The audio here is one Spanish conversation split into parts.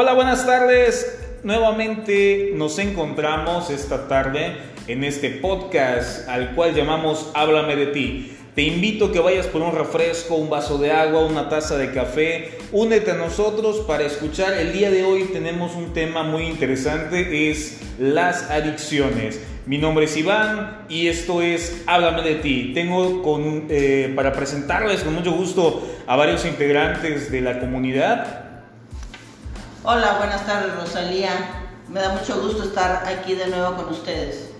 Hola, buenas tardes. Nuevamente nos encontramos esta tarde en este podcast al cual llamamos Háblame de ti. Te invito a que vayas por un refresco, un vaso de agua, una taza de café. Únete a nosotros para escuchar. El día de hoy tenemos un tema muy interesante, es las adicciones. Mi nombre es Iván y esto es Háblame de ti. Tengo con, eh, para presentarles con mucho gusto a varios integrantes de la comunidad. Hola, buenas tardes Rosalía. Me da mucho gusto estar aquí de nuevo con ustedes.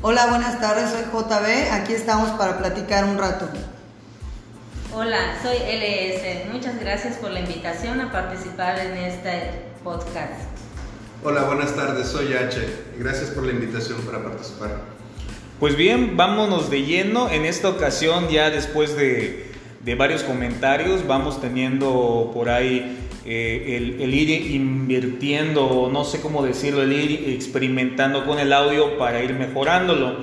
Hola, buenas tardes, soy JB. Aquí estamos para platicar un rato. Hola, soy LS. Muchas gracias por la invitación a participar en este podcast. Hola, buenas tardes, soy H. Gracias por la invitación para participar. Pues bien, vámonos de lleno. En esta ocasión, ya después de, de varios comentarios, vamos teniendo por ahí eh, el, ir invirtiendo, no sé cómo decirlo, el ir experimentando con el audio para ir mejorándolo.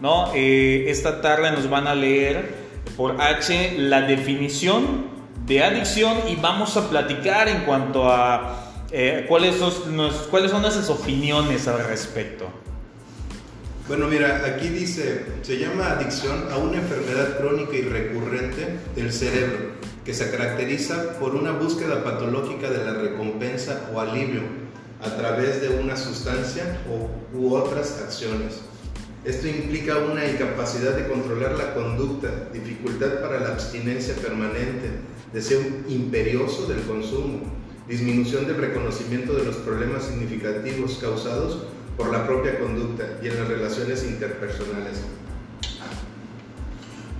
¿no? Eh, esta tarde nos van a leer por H la definición de adicción y vamos a platicar en cuanto a eh, cuáles, son, cuáles son nuestras opiniones al respecto. Bueno, mira, aquí dice, se llama adicción a una enfermedad crónica y recurrente del cerebro que se caracteriza por una búsqueda patológica de la recompensa o alivio a través de una sustancia u otras acciones. Esto implica una incapacidad de controlar la conducta, dificultad para la abstinencia permanente, deseo imperioso del consumo, disminución del reconocimiento de los problemas significativos causados por la propia conducta y en las relaciones interpersonales.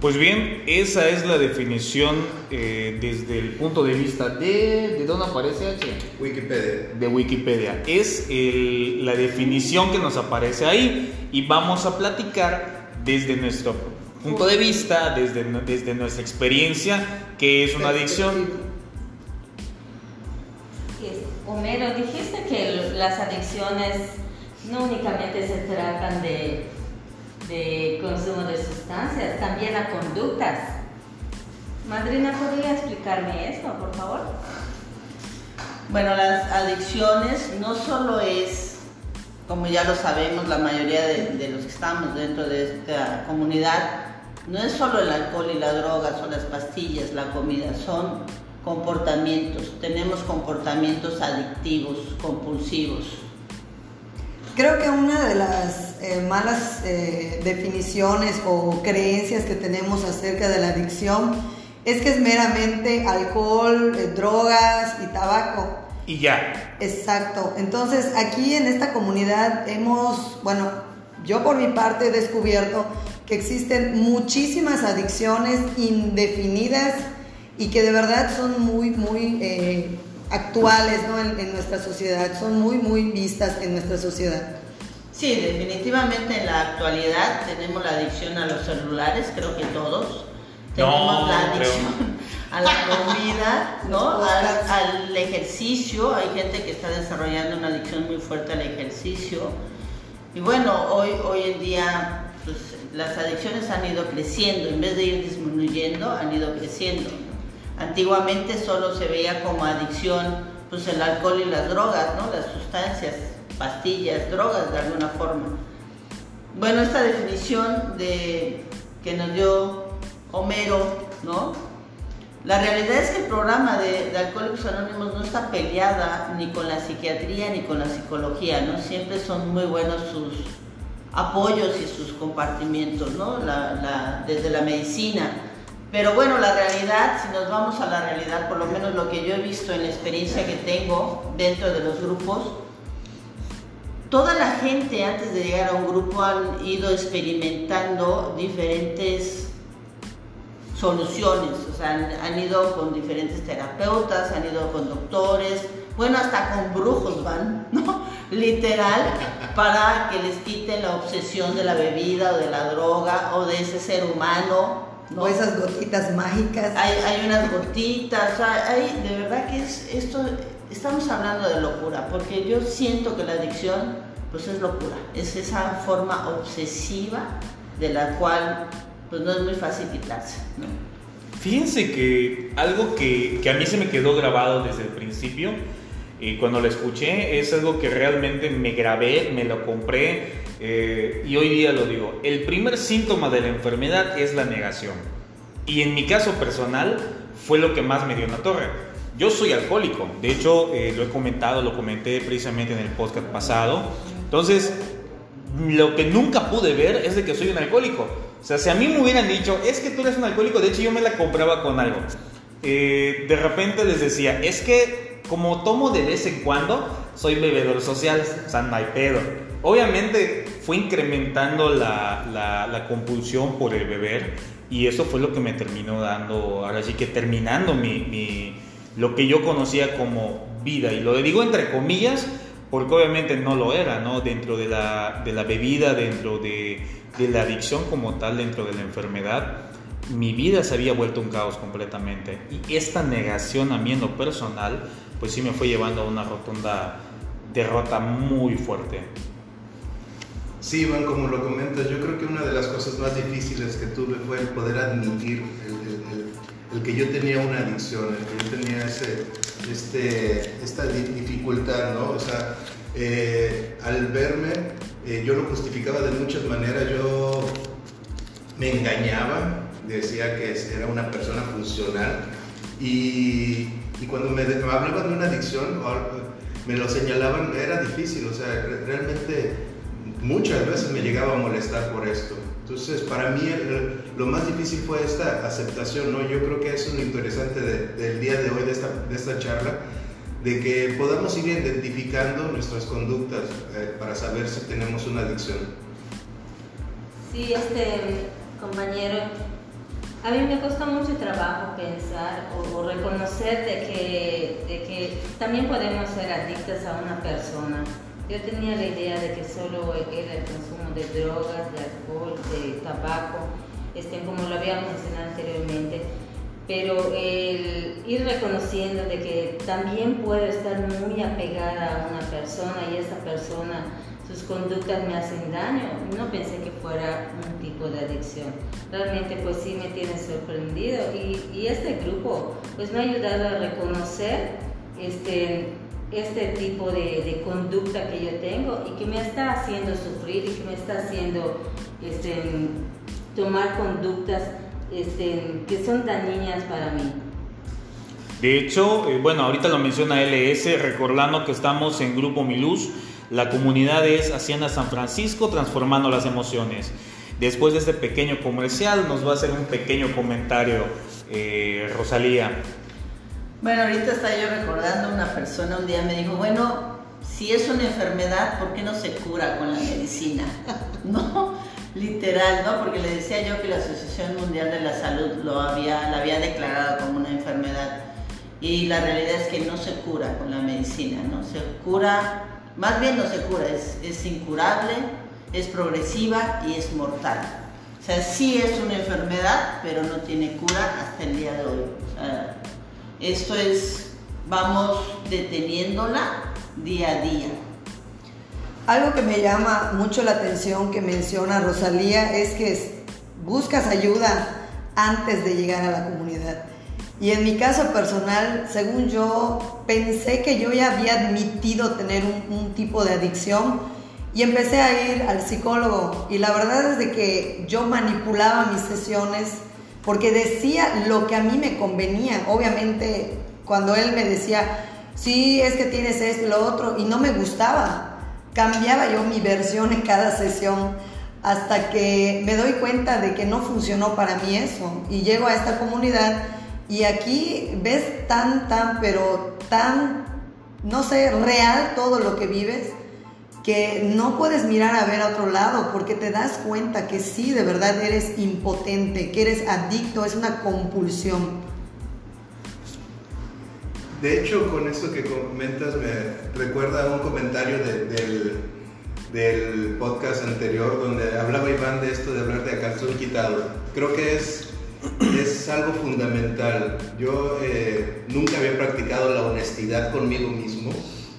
Pues bien, esa es la definición eh, desde el punto de vista de... ¿De dónde aparece H? Wikipedia. De Wikipedia. Es la definición que nos aparece ahí y vamos a platicar desde nuestro punto de vista, desde, desde nuestra experiencia, que es una adicción. Homero, dijiste que las adicciones no únicamente se tratan de consumo de sustancias, también a conductas. Madrina, ¿podría explicarme esto, por favor? Bueno, las adicciones no solo es, como ya lo sabemos, la mayoría de, los que estamos dentro de esta comunidad, no es solo el alcohol y la droga, son las pastillas, la comida, son comportamientos. Tenemos comportamientos adictivos, compulsivos. Creo que una de las eh, malas eh, definiciones o creencias que tenemos acerca de la adicción es que es meramente alcohol, eh, drogas y tabaco. Y ya. Exacto. Entonces aquí en esta comunidad hemos, bueno, yo por mi parte he descubierto que existen muchísimas adicciones indefinidas y que de verdad son muy, muy actuales ¿no? en, nuestra sociedad, son muy, muy vistas en nuestra sociedad. Sí, definitivamente en la actualidad tenemos la adicción a los celulares, creo que todos. Tenemos la adicción a la comida, ¿no? Al, ejercicio. Hay gente que está desarrollando una adicción muy fuerte al ejercicio. Y bueno, hoy, hoy en día pues, las adicciones han ido creciendo, en vez de ir disminuyendo, han ido creciendo. Antiguamente solo se veía como adicción pues el alcohol y las drogas, ¿no? Las sustancias, pastillas, drogas de alguna forma. Bueno, esta definición de, que nos dio Homero, ¿no? La realidad es que el programa de, de, Alcohólicos Anónimos no está peleada ni con la psiquiatría ni con la psicología, ¿no? Siempre son muy buenos sus apoyos y sus compartimientos, ¿no? desde la medicina pero bueno, la realidad, si nos vamos a la realidad, por lo menos lo que yo he visto en la experiencia que tengo dentro de los grupos, toda la gente antes de llegar a un grupo han ido experimentando diferentes soluciones, o sea, han, ido con diferentes terapeutas, han ido con doctores, bueno, hasta con brujos van, ¿no? Literal, para que les quiten la obsesión de la bebida o de la droga o de ese ser humano o esas gotitas mágicas. Hay, hay unas gotitas, hay, de verdad que es esto, estamos hablando de locura, porque yo siento que la adicción pues es locura, es esa forma obsesiva de la cual pues no es muy fácil quitarse. Fíjense que algo que, que, a mí se me quedó grabado desde el principio Y cuando lo escuché es algo que realmente me grabé, me lo compré eh, y hoy día lo digo. El primer síntoma de la enfermedad es la negación. Y en mi caso personal fue lo que más me dio en la torre. Yo soy alcohólico, de hecho eh, lo he comentado, lo comenté precisamente en el podcast pasado. Entonces, lo que nunca pude ver es de que soy un alcohólico. O sea, si a mí me hubieran dicho, es que tú eres un alcohólico, de hecho yo me la compraba con algo. Eh, de repente les decía, es que como tomo de vez en cuando, soy bebedor social, o sea, hay pedo. Obviamente fue incrementando la, la, compulsión por el beber y eso fue lo que me terminó dando, ahora sí que terminando mi, mi, lo que yo conocía como vida. Y lo digo entre comillas porque obviamente no lo era, ¿no? Dentro de la, de la bebida, dentro de, de la adicción como tal, dentro de la enfermedad mi vida se había vuelto un caos completamente. Y esta negación a mí en lo personal, pues sí me fue llevando a una rotunda derrota muy fuerte. Sí, Iván, como lo comentas, yo creo que una de las cosas más difíciles que tuve fue el poder admitir el, que yo tenía una adicción, el que yo tenía este, esta dificultad, ¿no? O sea, eh, al verme, eh, yo lo justificaba de muchas maneras, yo me engañaba, decía que era una persona funcional y, cuando me, hablaban de una adicción, me lo señalaban, era difícil, o sea, realmente muchas veces me llegaba a molestar por esto. Entonces, para mí lo más difícil fue esta aceptación, ¿no? Yo creo que es lo interesante del día de hoy, de esta, de esta charla, de que podamos ir identificando nuestras conductas eh, para saber si tenemos una adicción. Sí, este compañero, a mí me costó mucho trabajo pensar o, reconocer de que, de que también podemos ser adictas a una persona. Yo tenía la idea de que solo era el consumo de drogas, de alcohol, de tabaco, este, como lo había mencionado anteriormente, pero ir reconociendo de que también puedo estar muy apegada a una persona y esa persona sus conductas me hacen daño, no pensé que fuera un tipo de adicción. Realmente pues sí me tiene sorprendido y, y este grupo pues me ha ayudado a reconocer este, este tipo de, de, conducta que yo tengo y que me está haciendo sufrir y que me está haciendo este, tomar conductas este, que son dañinas para mí. De hecho, eh, bueno, ahorita lo menciona LS, recordando que estamos en Grupo Miluz la comunidad es Hacienda San Francisco transformando las emociones. Después de este pequeño comercial nos va a hacer un pequeño comentario eh, Rosalía. Bueno, ahorita estaba yo recordando una persona un día me dijo, bueno, si es una enfermedad, ¿por qué no se cura con la medicina? no, literal, ¿no? Porque le decía yo que la Asociación Mundial de la Salud lo había, la había declarado como una enfermedad y la realidad es que no se cura con la medicina, ¿no? Se cura más bien no se cura, es, incurable, es progresiva y es mortal. O sea, sí es una enfermedad, pero no tiene cura hasta el día de hoy. Esto es, vamos deteniéndola día a día. Algo que me llama mucho la atención que menciona Rosalía es que buscas ayuda antes de llegar a la comunidad. Y en mi caso personal, según yo, pensé que yo ya había admitido tener un, tipo de adicción y empecé a ir al psicólogo. Y la verdad es de que yo manipulaba mis sesiones porque decía lo que a mí me convenía. Obviamente, cuando él me decía, sí, es que tienes esto y lo otro, y no me gustaba, cambiaba yo mi versión en cada sesión hasta que me doy cuenta de que no funcionó para mí eso. Y llego a esta comunidad y aquí ves tan, tan, pero tan, no sé, real todo lo que vives, que no puedes mirar a ver a otro lado porque te das cuenta que sí, de verdad eres impotente, que eres adicto, es una compulsión. De hecho, con eso que comentas me recuerda un comentario del, del podcast anterior donde hablaba Iván de esto de hablar de calzón quitado. Creo que es es algo fundamental. Yo eh, nunca había practicado la honestidad conmigo mismo.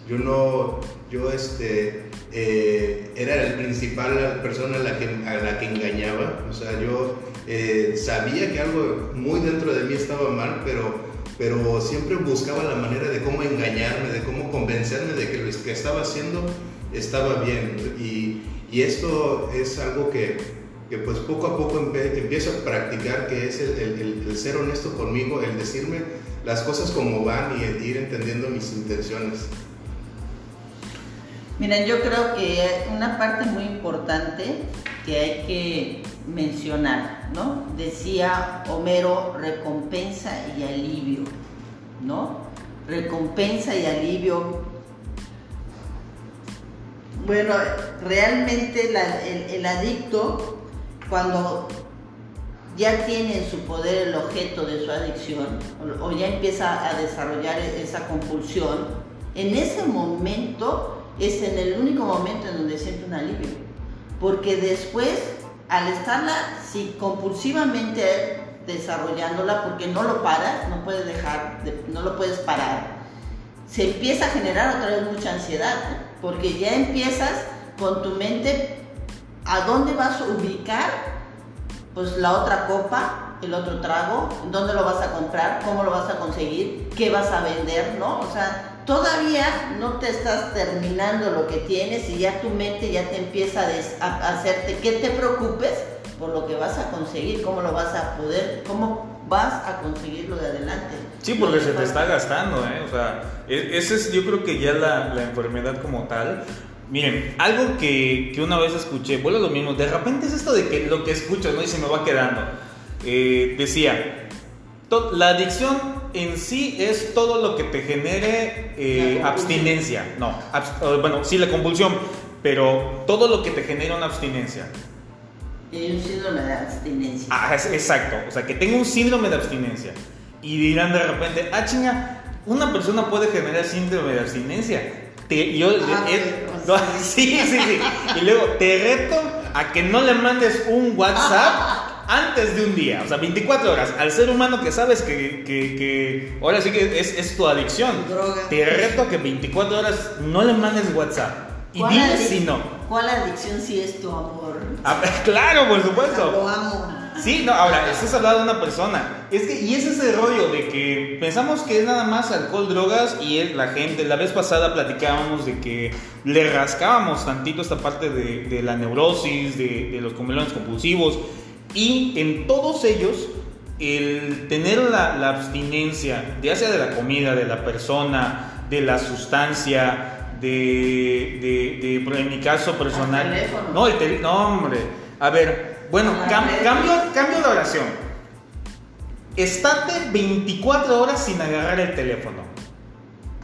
Yo no, yo este, eh, era el principal persona a la, que, a la que engañaba. O sea, yo eh, sabía que algo muy dentro de mí estaba mal, pero, pero siempre buscaba la manera de cómo engañarme, de cómo convencerme de que lo que estaba haciendo estaba bien. Y, y esto es algo que, que, pues poco a poco empiezo a practicar, que es el, ser honesto conmigo, el decirme las cosas como van y ir entendiendo mis intenciones. Miren, yo creo que una parte muy importante que hay que mencionar, ¿no? Decía Homero, recompensa y alivio, ¿no? Recompensa y alivio. Bueno, realmente el, adicto, cuando ya tiene en su poder el objeto de su adicción o, ya empieza a desarrollar esa compulsión, en ese momento es en el único momento en donde siente un alivio. Porque después, al estarla si compulsivamente desarrollándola, porque no lo paras, no puedes dejar, no lo puedes parar, se empieza a generar otra vez mucha ansiedad, porque ya empiezas con tu mente a dónde vas a ubicar pues la otra copa, el otro trago, dónde lo vas a comprar, cómo lo vas a conseguir, qué vas a vender, ¿no? O sea, todavía no te estás terminando lo que tienes y ya tu mente ya te empieza a, hacerte que te preocupes por lo que vas a conseguir, cómo lo vas a poder, cómo vas a conseguirlo de adelante. Sí, porque se te está gastando, ¿eh? O sea, e, esa es yo creo que ya la, la enfermedad como tal, Miren, algo que, que, una vez escuché, vuelvo lo mismo, de repente es esto de que lo que escucho, ¿no? Y se me va quedando. Eh, decía, la adicción en sí es todo lo que te genere eh, abstinencia. No, bueno, sí, la compulsión, pero todo lo que te genera una abstinencia. un síndrome de abstinencia. Ah, exacto, o sea, que tenga un síndrome de abstinencia. Y dirán de repente, ah, chinga, una persona puede generar síndrome de abstinencia yo, ah, sí, sí, sí. Y luego te reto a que no le mandes un WhatsApp antes de un día, o sea, 24 horas. Al ser humano que sabes que, que, que ahora sí que es, es tu adicción, te reto a que 24 horas no le mandes WhatsApp. Y dime si no. ¿Cuál adicción si es tu amor? Ah, claro, por supuesto. Lo amo. Sí, no, ahora, estás hablando de una persona. Es que, y es ese rollo de que pensamos que es nada más alcohol, drogas y es la gente. La vez pasada platicábamos de que le rascábamos tantito esta parte de, la neurosis, de, los comelones compulsivos. Y en todos ellos, el tener la, abstinencia, ya sea de la comida, de la persona, de la sustancia, de, de, en mi caso personal. no, el teléfono. No, hombre. A ver, bueno, cambio, cambio de oración. Estate 24 horas sin agarrar el teléfono.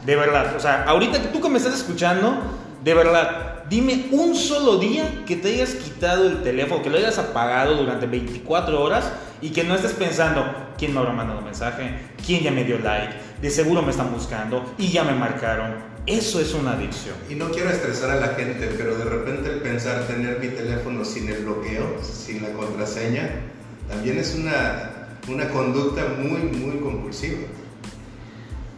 De verdad. O sea, ahorita tú que me estás escuchando, de verdad, dime un solo día que te hayas quitado el teléfono, que lo hayas apagado durante 24 horas y que no estés pensando, ¿quién me habrá mandado un mensaje? ¿Quién ya me dio like? De seguro me están buscando y ya me marcaron eso es una adicción. Y no quiero estresar a la gente, pero de repente el pensar tener mi teléfono sin el bloqueo, sin la contraseña, también es una, una conducta muy, muy compulsiva.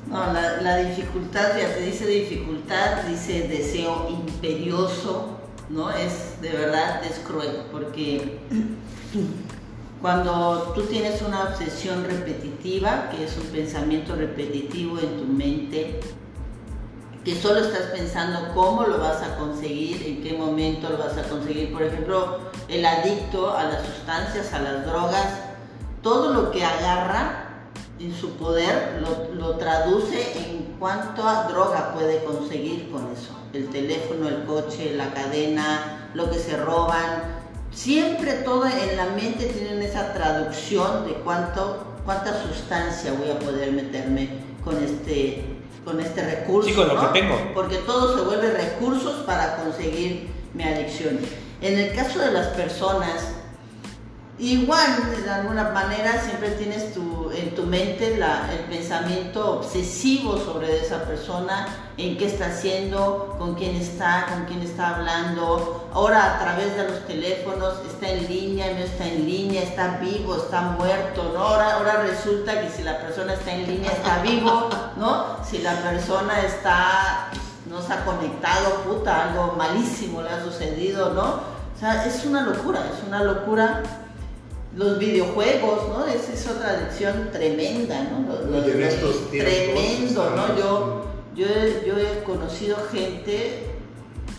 No, la, la, dificultad, ya te dice dificultad, dice deseo imperioso, ¿no? Es de verdad, es cruel, porque cuando tú tienes una obsesión repetitiva, que es un pensamiento repetitivo en tu mente, que solo estás pensando cómo lo vas a conseguir, en qué momento lo vas a conseguir. Por ejemplo, el adicto a las sustancias, a las drogas, todo lo que agarra en su poder lo, traduce en cuánto droga puede conseguir con eso. El teléfono, el coche, la cadena, lo que se roban. Siempre todo en la mente tienen esa traducción de cuánto, cuánta sustancia voy a poder meterme con este con este recurso. Sí, con lo que tengo. Porque todo se vuelve recursos para conseguir mi adicción. En el caso de las personas Igual, de alguna manera, siempre tienes tu, en tu mente el pensamiento obsesivo sobre esa persona, en qué está haciendo, con quién está, con quién está hablando. Ahora a través de los teléfonos está en línea, no está en línea, está vivo, está muerto, ¿no? Ahora, ahora resulta que si la persona está en línea está vivo, ¿no? Si la persona está, no se ha conectado, puta, algo malísimo le ha sucedido, ¿no? O sea, es una locura, es una locura los videojuegos, ¿no? Esa es otra adicción tremenda, ¿no? Tremendo, ¿no? Yo, yo, yo he conocido gente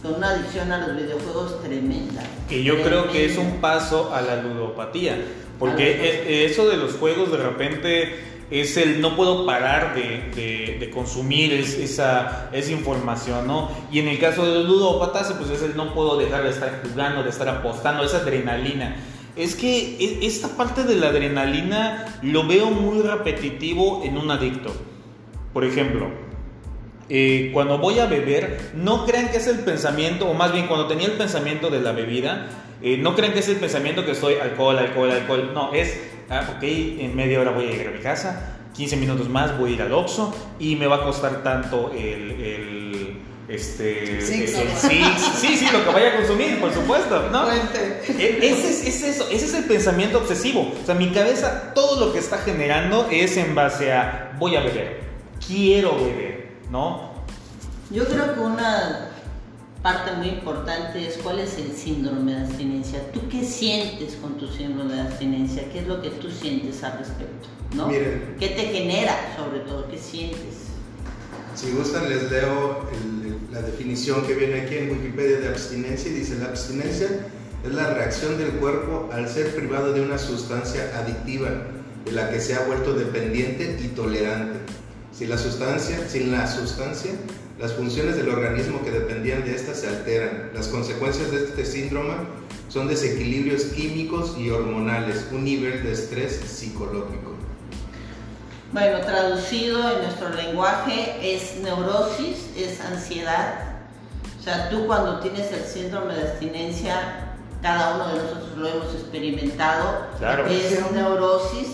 con una adicción a los videojuegos tremenda. Que yo creo que es un paso a la ludopatía, porque e, eso de los juegos de repente es el no puedo parar de, de, consumir esa, esa, información, ¿no? Y en el caso de los ludópatas, pues es el no puedo dejar de estar jugando, de estar apostando, esa adrenalina. Es que e, esta parte de la adrenalina lo veo muy repetitivo en un adicto. Por ejemplo, eh, cuando voy a beber, no crean que es el pensamiento, o más bien cuando tenía el pensamiento de la bebida, eh, no crean que es el pensamiento que estoy alcohol, alcohol, alcohol. No, es, ah, ok, en media hora voy a llegar a mi casa, 15 minutos más voy a ir al Oxxo y me va a costar tanto el este, sí, sí, sí, sí, lo que vaya a consumir, por supuesto, ¿no? E, ese es, es, eso, ese es el pensamiento obsesivo. O sea, mi cabeza, todo lo que está generando es en base a voy a beber, quiero beber, ¿no? Yo creo que una parte muy importante es cuál es el síndrome de abstinencia. ¿Tú qué sientes con tu síndrome de abstinencia? ¿Qué es lo que tú sientes al respecto? ¿no? ¿Qué te genera sobre todo? ¿Qué sientes? Si gustan les leo la definición que viene aquí en Wikipedia de abstinencia dice la abstinencia es la reacción del cuerpo al ser privado de una sustancia adictiva de la que se ha vuelto dependiente y tolerante sin la sustancia, sin la sustancia, las funciones del organismo que dependían de esta se alteran. Las consecuencias de este síndrome son desequilibrios químicos y hormonales, un nivel de estrés psicológico. Bueno, traducido en nuestro lenguaje es neurosis, es ansiedad. O sea, tú cuando tienes el síndrome de abstinencia, cada uno de nosotros lo hemos experimentado, claro. es neurosis,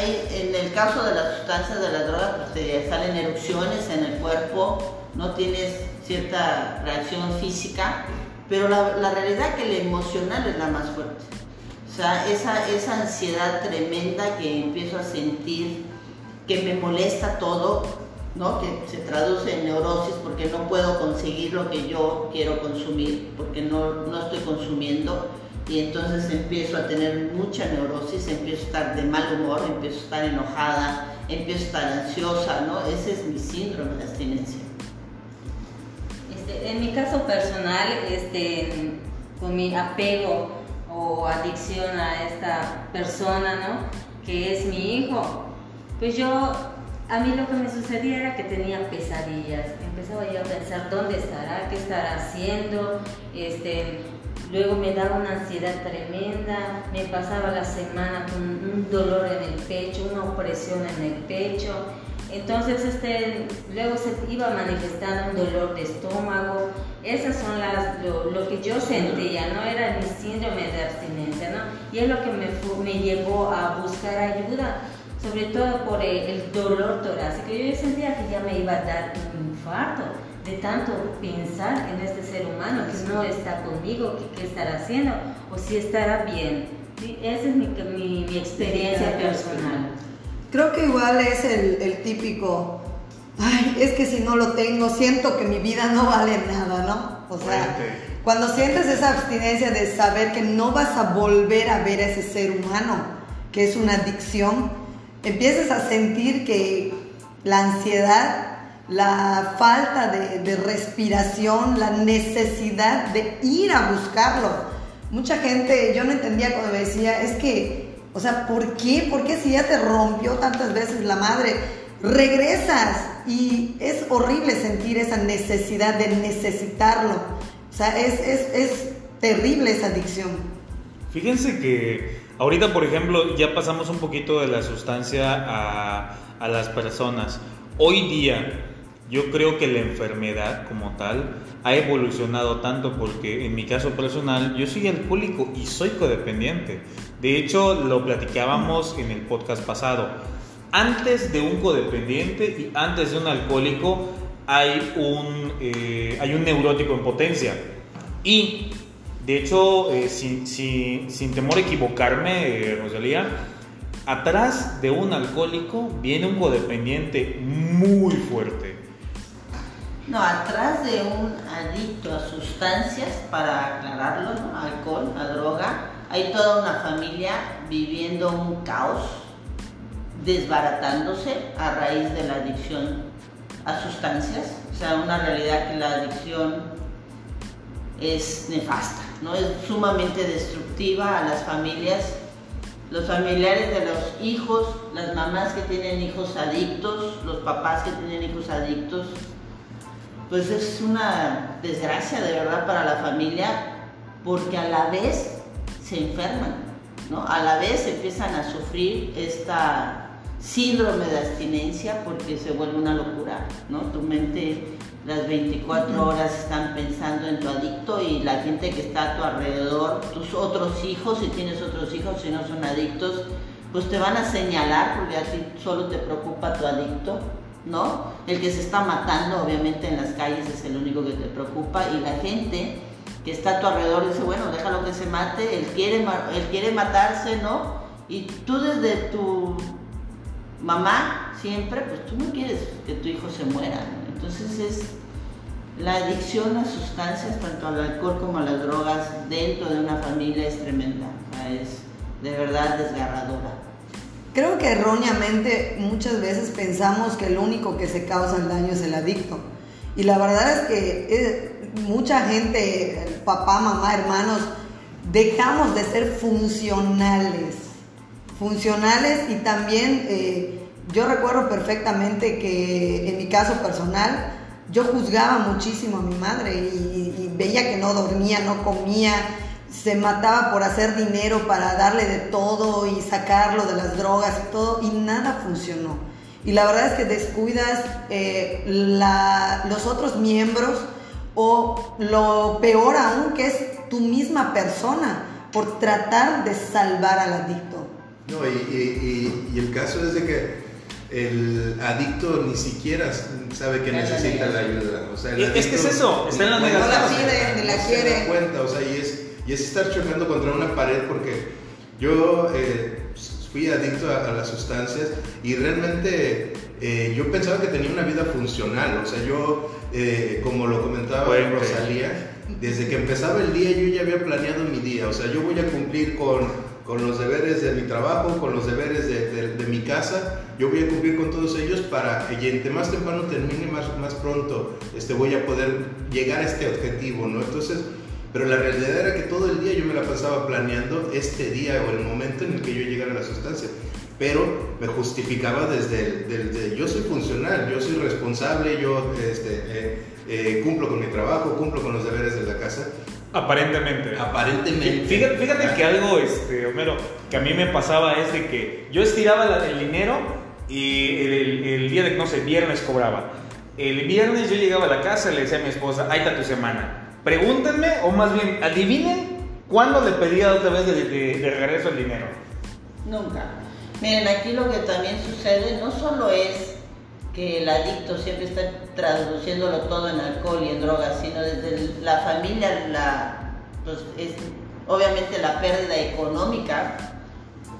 en el caso de las sustancias de la droga, pues te salen erupciones en el cuerpo, no tienes cierta reacción física, pero la, la realidad es que la emocional es la más fuerte. O sea, esa, esa ansiedad tremenda que empiezo a sentir, que me molesta todo, ¿no? que se traduce en neurosis porque no puedo conseguir lo que yo quiero consumir, porque no, no estoy consumiendo y entonces empiezo a tener mucha neurosis, empiezo a estar de mal humor, empiezo a estar enojada, empiezo a estar ansiosa, ¿no? Ese es mi síndrome de abstinencia. Este, en mi caso personal, este, con mi apego o adicción a esta persona, ¿no? Que es mi hijo, pues yo, a mí lo que me sucedía era que tenía pesadillas. Empezaba yo a pensar dónde estará, qué estará haciendo, este, Luego me daba una ansiedad tremenda, me pasaba la semana con un dolor en el pecho, una opresión en el pecho. Entonces, este, luego se iba manifestando un dolor de estómago. Esas son las, lo, que yo sentía, no era mi síndrome de abstinencia, ¿no? Y es lo que me, me llevó a buscar ayuda, sobre todo por el, el dolor torácico. Yo sentía que ya me iba a dar un infarto de tanto pensar en este ser humano que no está conmigo, que qué estará haciendo o si estará bien. Esa es mi, mi, experiencia personal. Creo que igual es el, el, típico, ay, es que si no lo tengo, siento que mi vida no vale nada, ¿no? O sea, cuando sientes esa abstinencia de saber que no vas a volver a ver a ese ser humano, que es una adicción, empiezas a sentir que la ansiedad la falta de, respiración, la necesidad de ir a buscarlo. Mucha gente, yo no entendía cuando me decía, es que, o sea, ¿por qué? ¿Por qué si ya te rompió tantas veces la madre? Regresas y es horrible sentir esa necesidad de necesitarlo. O sea, es, es terrible esa adicción. Fíjense que ahorita, por ejemplo, ya pasamos un poquito de la sustancia a, las personas. Hoy día, yo creo que la enfermedad como tal ha evolucionado tanto porque en mi caso personal yo soy alcohólico y soy codependiente. De hecho, lo platicábamos en el podcast pasado. Antes de un codependiente y antes de un alcohólico hay un, eh, hay un neurótico en potencia. Y de hecho, eh, sin, sin, temor a equivocarme, eh, Rosalía, atrás de un alcohólico viene un codependiente muy fuerte. No, atrás de un adicto a sustancias, para aclararlo, alcohol, a droga, hay toda una familia viviendo un caos, desbaratándose a raíz de la adicción a sustancias, o sea, una realidad que la adicción es nefasta, ¿no? Es sumamente destructiva a las familias, los familiares de los hijos, las mamás que tienen hijos adictos, los papás que tienen hijos adictos, pues es una desgracia de verdad para la familia porque a la vez se enferman, ¿no? A la vez empiezan a sufrir esta síndrome de abstinencia porque se vuelve una locura, ¿no? Tu mente las 24 horas están pensando en tu adicto y la gente que está a tu alrededor, tus otros hijos, si tienes otros hijos, si no son adictos, pues te van a señalar porque a ti solo te preocupa tu adicto, ¿no? El que se está matando, obviamente en las calles es el único que te preocupa y la gente que está a tu alrededor dice, bueno, déjalo que se mate, él quiere, él quiere matarse, ¿no? Y tú desde tu mamá siempre, pues tú no quieres que tu hijo se muera. Entonces es la adicción a sustancias, tanto al alcohol como a las drogas, dentro de una familia es tremenda, es de verdad desgarradora. Creo que erróneamente muchas veces pensamos que el único que se causa el daño es el adicto. Y la verdad es que eh, mucha gente, papá, mamá, hermanos, dejamos de ser funcionales funcionales y también eh, yo recuerdo perfectamente que en mi caso personal yo juzgaba muchísimo a mi madre y, veía que no dormía, no comía, se mataba por hacer dinero para darle de todo y sacarlo de las drogas y todo y nada funcionó. Y la verdad es que descuidas eh, los otros miembros o lo peor aún que es tu misma persona por tratar de salvar al adicto. No, y, el caso es de que el adicto ni siquiera sabe que necesita la ayuda. O sea, es que es eso, está en la negación. No la pide, ni la quiere. cuenta, o sea, y es, y es estar chocando contra una pared porque yo eh, fui adicto a, las sustancias y realmente eh, yo pensaba que tenía una vida funcional. O sea, yo, eh, como lo comentaba Rosalía, desde que empezaba el día yo ya había planeado mi día. O sea, yo voy a cumplir con con los deberes de mi trabajo, con los deberes de, mi casa. Yo voy a cumplir con todos ellos para que entre más temprano termine, más, más pronto este, voy a poder llegar a este objetivo, ¿no? Entonces, pero la realidad era que todo el día yo me la pasaba planeando este día o el momento en el que yo llegara a la sustancia. Pero me justificaba desde, el, yo soy funcional, yo soy responsable, yo este, eh, eh, cumplo con mi trabajo, cumplo con los deberes de la casa Aparentemente. Aparentemente. Fíjate, fíjate que algo, este, Homero, que a mí me pasaba es de que yo estiraba el dinero y el, día de, no sé, viernes cobraba. El viernes yo llegaba a la casa y le decía a mi esposa, ahí está tu semana. Pregúntenme, o más bien, adivinen cuándo le pedía otra vez de, de regreso el dinero. Nunca. Miren, aquí lo que también sucede no solo es que el adicto siempre está traduciéndolo todo en alcohol y en drogas, sino desde la familia, la, pues es obviamente la pérdida económica,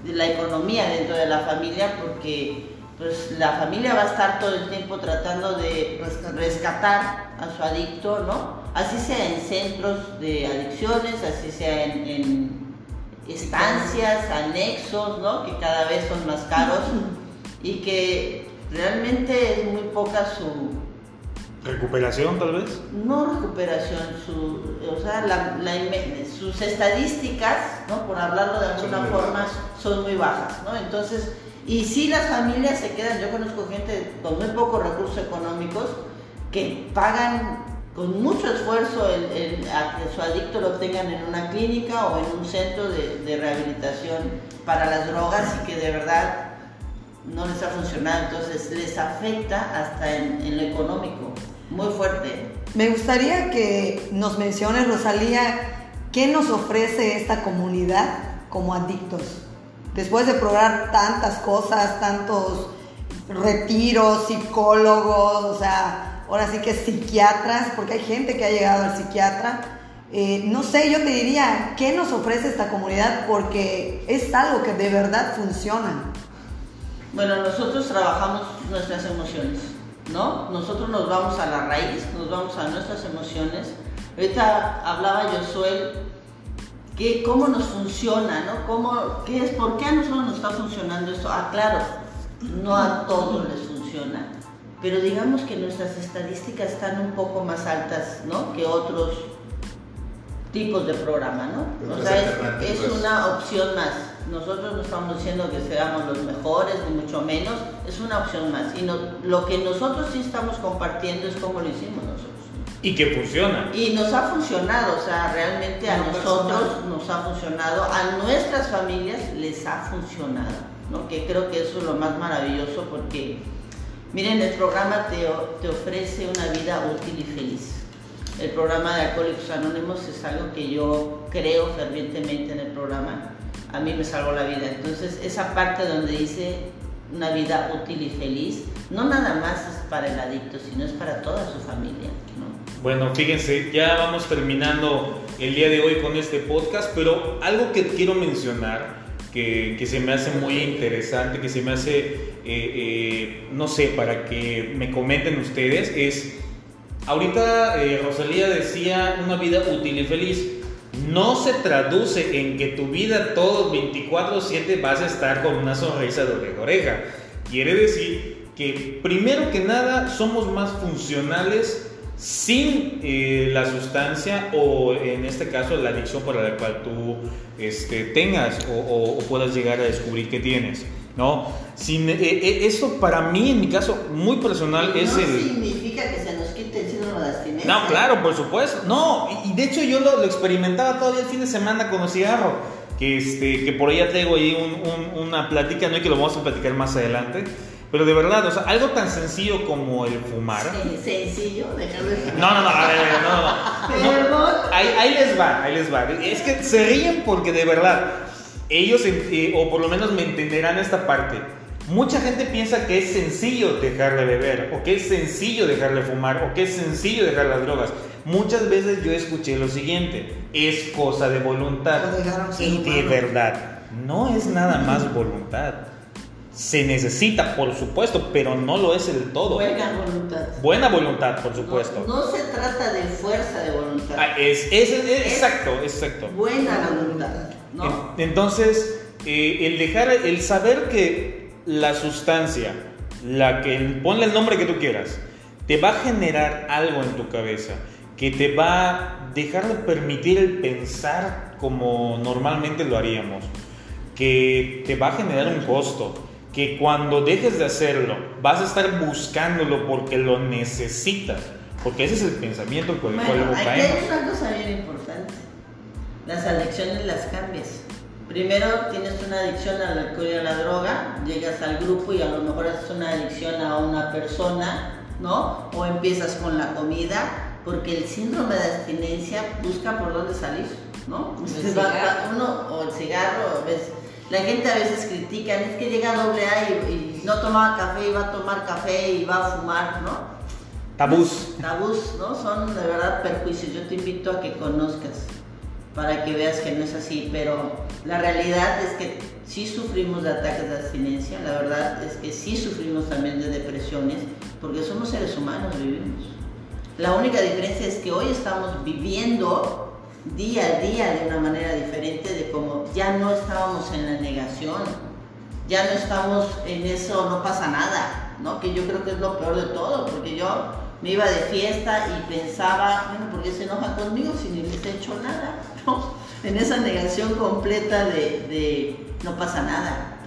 la economía dentro de la familia, porque pues la familia va a estar todo el tiempo tratando de rescatar a su adicto, ¿no? Así sea en centros de adicciones, así sea en, en estancias, anexos, ¿no? Que cada vez son más caros y que realmente es muy poca su... ¿Recuperación tal vez? No recuperación, su, o sea, sus estadísticas, ¿no? por hablarlo de alguna forma, son muy bajas. ¿no? Entonces, y si las familias se quedan, yo conozco gente con muy pocos recursos económicos que pagan con mucho esfuerzo el, a que su adicto lo tengan en una clínica o en un centro de, de rehabilitación para las drogas y que de verdad no les ha funcionado, entonces les afecta hasta en, lo económico, muy fuerte. Me gustaría que nos menciones, Rosalía, qué nos ofrece esta comunidad como adictos. Después de probar tantas cosas, tantos retiros, psicólogos, o sea, ahora sí que psiquiatras, porque hay gente que ha llegado al psiquiatra. Eh, no sé, yo te diría, ¿qué nos ofrece esta comunidad? Porque es algo que de verdad funciona. Bueno, nosotros trabajamos nuestras emociones, ¿no? Nosotros nos vamos a la raíz, nos vamos a nuestras emociones. Ahorita hablaba Josué ¿qué, ¿cómo nos funciona? ¿no? ¿Cómo, qué es, ¿Por qué a nosotros nos está funcionando esto? Ah, claro, no a todos les funciona, pero digamos que nuestras estadísticas están un poco más altas ¿no? que otros tipos de programa, ¿no? O sea, es, es una opción más. Nosotros no estamos diciendo que seamos los mejores, ni mucho menos, es una opción más. Y no, lo que nosotros sí estamos compartiendo es cómo lo hicimos nosotros. Y que funciona. Y nos ha funcionado, o sea, realmente a nosotros nos ha funcionado, a nuestras familias les ha funcionado, ¿no? Que creo que eso es lo más maravilloso porque, miren, el programa te, te ofrece una vida útil y feliz. El programa de Alcohólicos Anónimos es algo que yo creo fervientemente en el programa. A mí me salvó la vida. Entonces, esa parte donde dice una vida útil y feliz, no nada más es para el adicto, sino es para toda su familia. Bueno, fíjense, ya vamos terminando el día de hoy con este podcast, pero algo que quiero mencionar, que, que se me hace muy interesante, que se me hace, eh, eh, no sé, para que me comenten ustedes, es, ahorita eh, Rosalía decía una vida útil y feliz. No se traduce en que tu vida todos 24/7 vas a estar con una sonrisa de oreja a oreja. Quiere decir que primero que nada somos más funcionales sin eh, la sustancia o en este caso la adicción para la cual tú este, tengas o, puedas llegar a descubrir que tienes. ¿no? Sin, eh, eh, eso para mí, en mi caso muy personal, es no el... significa que se nos quite el síndrome de abstinencia. No, claro, por supuesto. No, de hecho yo lo, experimentaba todavía el fin de semana con los cigarros. Que, este, que por ahí ya tengo ahí una plática, no hay que lo vamos a platicar más adelante pero de verdad, o sea, algo tan sencillo como el fumar. sencillo, déjame No, no, no, a ver, no, no. no. Ahí, ahí, les va, ahí les va. Es que se ríen porque de verdad, ellos, eh, o por lo menos me entenderán esta parte. Mucha gente piensa que es sencillo dejar de beber, o que es sencillo dejar de fumar, o que es sencillo dejar las drogas. Muchas veces yo escuché lo siguiente, es cosa de voluntad. Y de verdad, no es nada más voluntad se necesita, por supuesto, pero no lo es el todo. Buena voluntad. Buena voluntad, por supuesto. No, se trata de fuerza de voluntad. Ah, es, es, exacto, exacto. Buena voluntad. ¿no? Entonces, eh, el dejar, el saber que la sustancia, la que ponle el nombre que tú quieras, te va a generar algo en tu cabeza, que te va a dejar de permitir el pensar como normalmente lo haríamos, que te va a generar un costo que cuando dejes de hacerlo vas a estar buscándolo porque lo necesitas. Porque ese es el pensamiento con el cual lo Aquí hay una cosa bien importante. Las adicciones las cambias. Primero tienes una adicción al alcohol y a la droga, llegas al grupo y a lo mejor haces una adicción a una persona, ¿no? O empiezas con la comida, porque el síndrome de abstinencia busca por dónde salir, ¿no? uno, o el cigarro, ves la gente a veces critica, es que llega doble A y, no tomaba café y va a tomar café y va a fumar, ¿no? Tabús. Tabús, ¿no? Son de verdad perjuicios. Yo te invito a que conozcas para que veas que no es así, pero la realidad es que sí sufrimos de ataques de abstinencia, la verdad es que sí sufrimos también de depresiones, porque somos seres humanos, vivimos. La única diferencia es que hoy estamos viviendo día a día de una manera diferente de como ya no estábamos en la negación, ya no estamos en eso, no pasa nada, ¿no? Que yo creo que es lo peor de todo, porque yo me iba de fiesta y pensaba, bueno, ¿por qué se enoja conmigo si ni les he hecho nada? ¿No? En esa negación completa de, no pasa nada.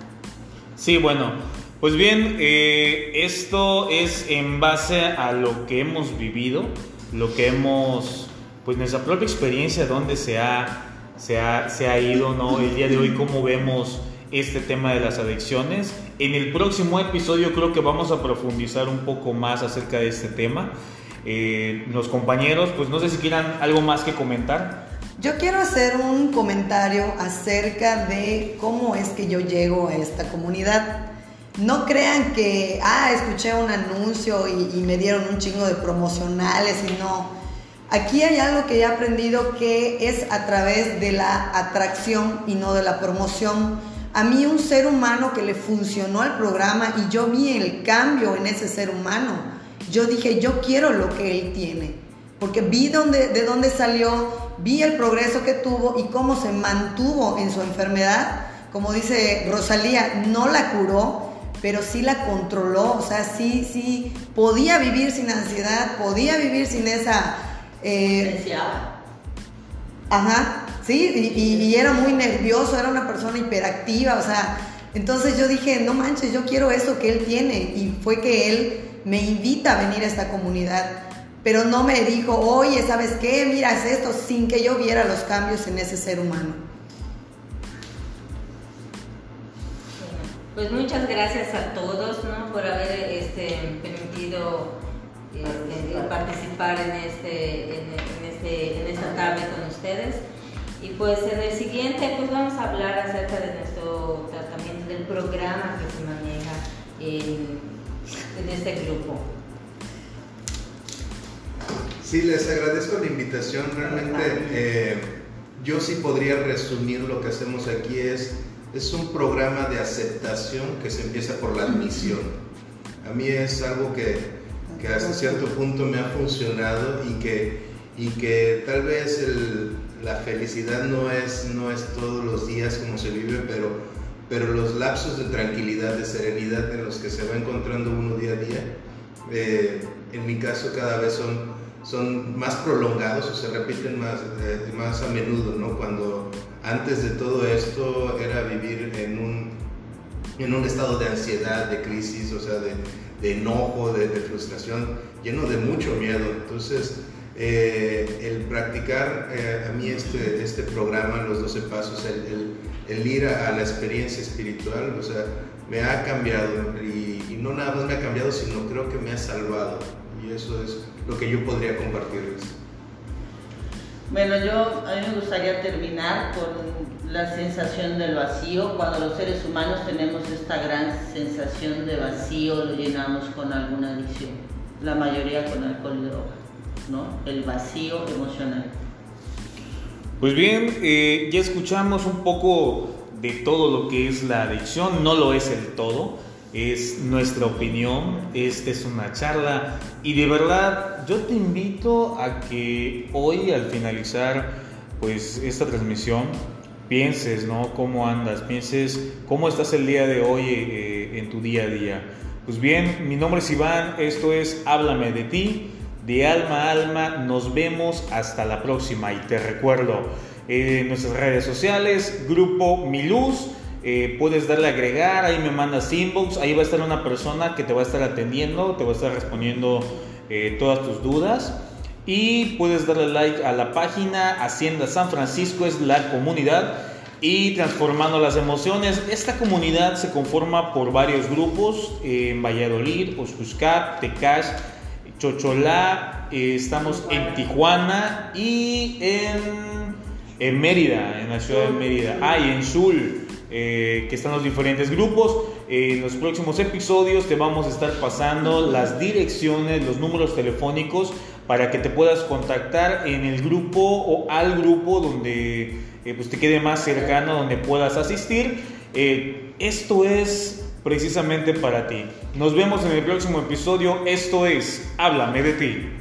Sí, bueno, pues bien, eh, esto es en base a lo que hemos vivido, lo que hemos pues nuestra propia experiencia, donde se ha, se ha, se ha ido, ¿no? El día de hoy, cómo vemos este tema de las adicciones. En el próximo episodio creo que vamos a profundizar un poco más acerca de este tema. Eh, los compañeros, pues no sé si quieran algo más que comentar. Yo quiero hacer un comentario acerca de cómo es que yo llego a esta comunidad. No crean que, ah, escuché un anuncio y, me dieron un chingo de promocionales y no Aquí hay algo que he aprendido que es a través de la atracción y no de la promoción. A mí un ser humano que le funcionó el programa y yo vi el cambio en ese ser humano. Yo dije, yo quiero lo que él tiene, porque vi de dónde salió, vi el progreso que tuvo y cómo se mantuvo en su enfermedad. Como dice Rosalía, no la curó, pero sí la controló, o sea, sí, sí, podía vivir sin ansiedad, podía vivir sin esa... Eh, ajá, sí, y, era muy nervioso, era una persona hiperactiva, o sea, entonces yo dije, no manches, yo quiero eso que él tiene, y fue que él me invita a venir a esta comunidad, pero no me dijo, oye, ¿sabes qué? Mira, es esto, sin que yo viera los cambios en ese ser humano. Pues muchas gracias a todos ¿no? por haber este, permitido este, participar en, este, en, este, en esta tarde con ustedes. Y pues en el siguiente pues vamos a hablar acerca de nuestro tratamiento, del programa que se maneja en, en este grupo. Sí, les agradezco la invitación. Realmente eh, yo sí podría resumir lo que hacemos aquí es es un programa de aceptación que se empieza por la admisión. A mí es algo que, que hasta cierto punto me ha funcionado y que, y que tal vez la felicidad no es, no es todos los días como se vive, pero, pero los lapsos de tranquilidad, de serenidad en los que se va encontrando uno día a día, eh, en mi caso cada vez son, son más prolongados o se repiten más, eh, más a menudo, ¿no? Cuando antes de todo esto era vivir en un, en un estado de ansiedad, de crisis, o sea, de, de enojo, de, frustración, lleno de mucho miedo. Entonces, eh, el practicar eh, a mí este, este programa, los 12 pasos, el, el, ir a, la experiencia espiritual, o sea, me ha cambiado y, no nada más me ha cambiado, sino creo que me ha salvado. Y eso es lo que yo podría compartirles. Bueno, yo a mí me gustaría terminar con la sensación del vacío. Cuando los seres humanos tenemos esta gran sensación de vacío, lo llenamos con alguna adicción. La mayoría con alcohol y droga, ¿no? El vacío emocional. Pues bien, eh, ya escuchamos un poco de todo lo que es la adicción, no lo es el todo es nuestra opinión, esta es una charla y de verdad yo te invito a que hoy al finalizar pues esta transmisión pienses, ¿no? ¿Cómo andas? Pienses cómo estás el día de hoy eh, en tu día a día. Pues bien, mi nombre es Iván, esto es Háblame de ti, de alma a alma, nos vemos hasta la próxima y te recuerdo en nuestras redes sociales, Grupo Mi Luz, eh, puedes darle a agregar, ahí me mandas inbox, ahí va a estar una persona que te va a estar atendiendo, te va a estar respondiendo eh, todas tus dudas. Y puedes darle like a la página Hacienda San Francisco, es la comunidad. Y transformando las emociones, esta comunidad se conforma por varios grupos, en Valladolid, Oscuscat, Tecash, Chocholá, eh, estamos en Tijuana y en, en Mérida, en la ciudad de Mérida. Ah, y en Sul. Eh, que están los diferentes grupos. en los próximos episodios te vamos a estar pasando las direcciones, los números telefónicos para que te puedas contactar en el grupo o al grupo donde eh, pues te quede más cercano, donde puedas asistir. Eh, esto es precisamente para ti. Nos vemos en el próximo episodio. Esto es Háblame de ti.